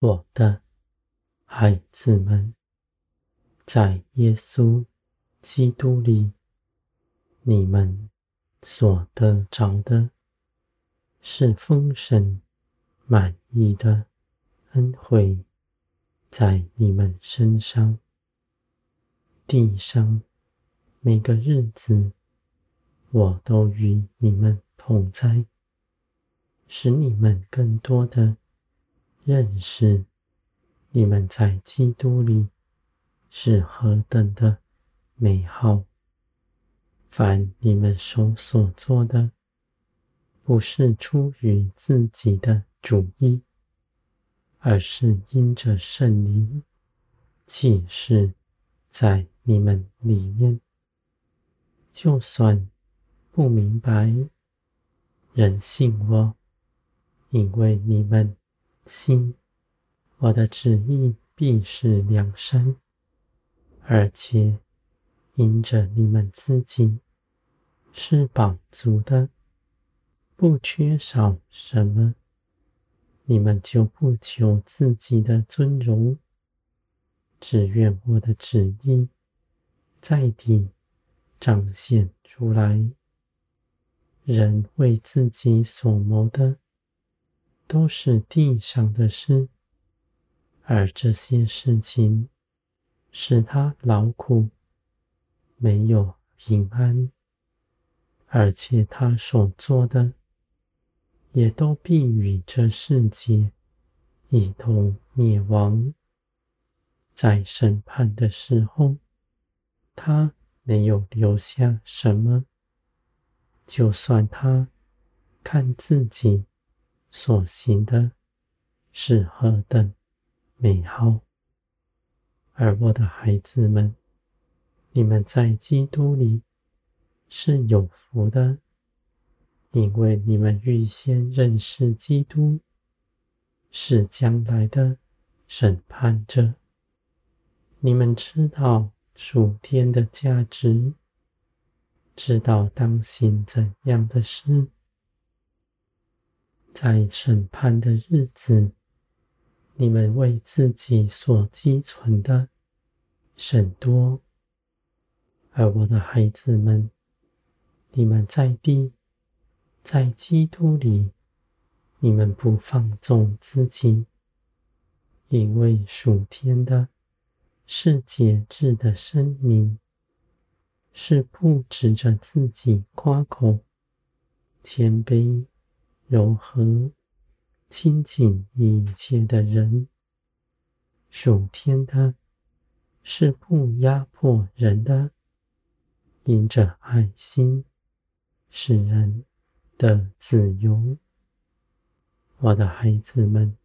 我的孩子们，在耶稣基督里，你们所得着的是丰盛满意的恩惠，在你们身上。地上每个日子，我都与你们同在，使你们更多的认识你们在基督里是何等的美好。凡你们手所做的，不是出于自己的主意，而是因着圣灵启示在你们里面，就算不明白，人信我，因为你们心我的旨意必是良善，而且因着你们自己是饱足的，不缺少什么，你们就不求自己的尊荣，只愿我的旨意。在地彰显出来，人为自己所谋的，都是地上的事，而这些事情使他劳苦，没有平安，而且他所做的，也都必与这世界一同灭亡，在审判的时候。他没有留下什么，就算他看自己所行的是何等美好。而我的孩子们，你们在基督里是有福的，因为你们预先认识基督，是将来的审判者。你们知道。属天的价值，知道当行怎样的事，在审判的日子，你们为自己所积存的甚多；而我的孩子们，你们在地，在基督里，你们不放纵自己，因为属天的。是节制的生命，是不指着自己夸口、谦卑、柔和、亲近一切的人。属天的，是不压迫人的，因着爱心，使人的自由。我的孩子们，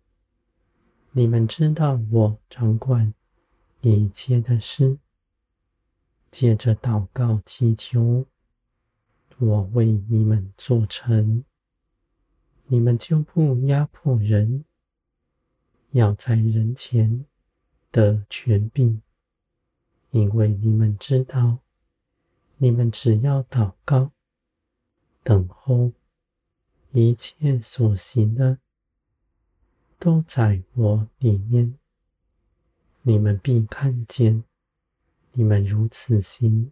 你们知道我掌管。一切的事，借着祷告祈求，我为你们做成，你们就不压迫人，要在人前得权柄，因为你们知道，你们只要祷告，等候，一切所行的，都在我里面。你们必看见，你们如此行，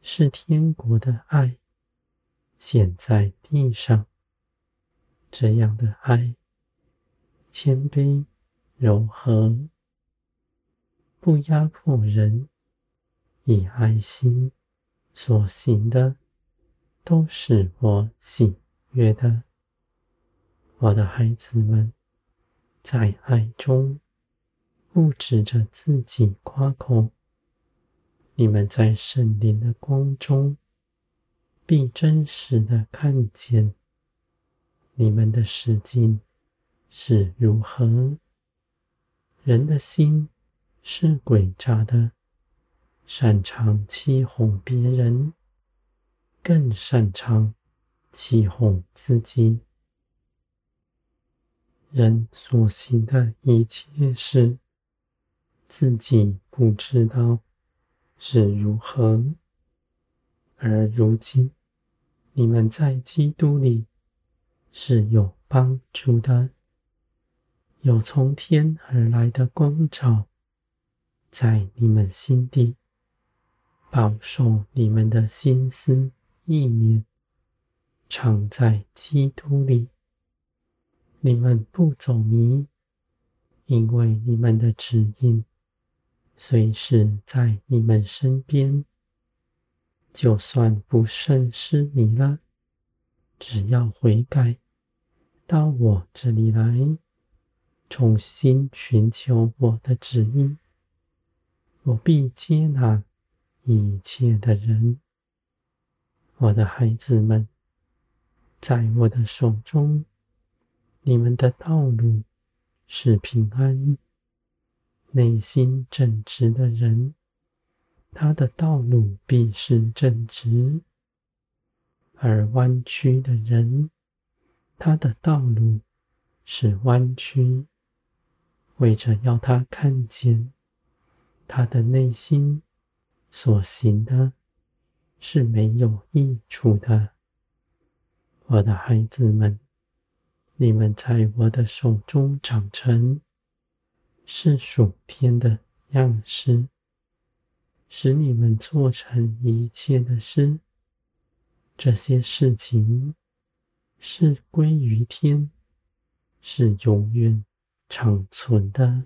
是天国的爱显在地上。这样的爱，谦卑、柔和，不压迫人，以爱心所行的，都是我喜悦的。我的孩子们，在爱中。不指着自己夸口，你们在圣灵的光中，必真实的看见你们的实境是如何。人的心是诡诈的，擅长欺哄别人，更擅长欺哄自己。人所行的一切事。自己不知道是如何，而如今你们在基督里是有帮助的，有从天而来的光照，在你们心底，保守你们的心思意念，常在基督里。你们不走迷，因为你们的指引随时在你们身边。就算不慎失迷了，只要悔改，到我这里来，重新寻求我的旨意，我必接纳一切的人。我的孩子们，在我的手中，你们的道路是平安。内心正直的人，他的道路必是正直；而弯曲的人，他的道路是弯曲。为着要他看见，他的内心所行的是没有益处的。我的孩子们，你们在我的手中长成，是属天的样式，使你们做成一切的事。这些事情是归于天，是永远长存的。